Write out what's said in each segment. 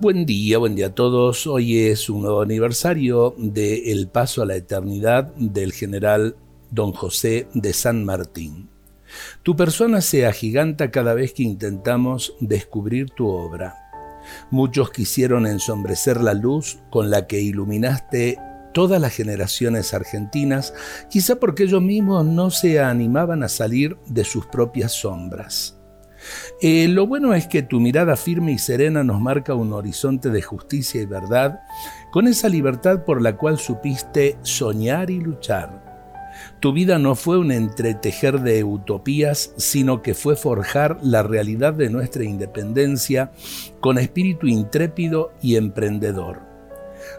Buen día, buen día a todos. Hoy es un nuevo aniversario de El Paso a la Eternidad del general Don José de San Martín. Tu persona se agiganta cada vez que intentamos descubrir tu obra. Muchos quisieron ensombrecer la luz con la que iluminaste todas las generaciones argentinas, quizá porque ellos mismos no se animaban a salir de sus propias sombras. Eh, lo bueno es que tu mirada firme y serena nos marca un horizonte de justicia y verdad, con esa libertad por la cual supiste soñar y luchar. Tu vida no fue un entretejer de utopías, sino que fue forjar la realidad de nuestra independencia con espíritu intrépido y emprendedor.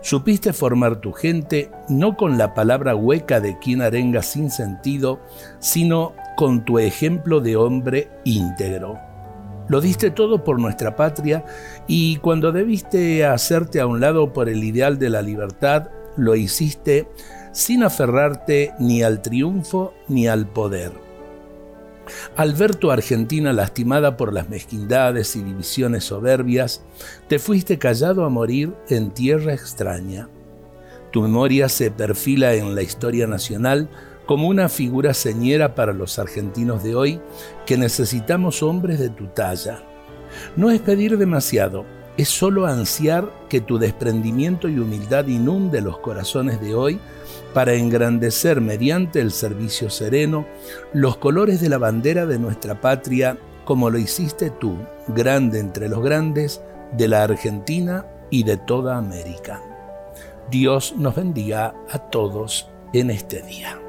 Supiste formar tu gente no con la palabra hueca de quien arenga sin sentido, sino con tu ejemplo de hombre íntegro. Lo diste todo por nuestra patria y cuando debiste hacerte a un lado por el ideal de la libertad, lo hiciste sin aferrarte ni al triunfo ni al poder. Al ver tu Argentina lastimada por las mezquindades y divisiones soberbias, te fuiste callado a morir en tierra extraña. Tu memoria se perfila en la historia nacional como una figura señera para los argentinos de hoy que necesitamos hombres de tu talla. No es pedir demasiado, es solo ansiar que tu desprendimiento y humildad inunde los corazones de hoy para engrandecer mediante el servicio sereno los colores de la bandera de nuestra patria como lo hiciste tú, grande entre los grandes, de la Argentina y de toda América. Dios nos bendiga a todos en este día.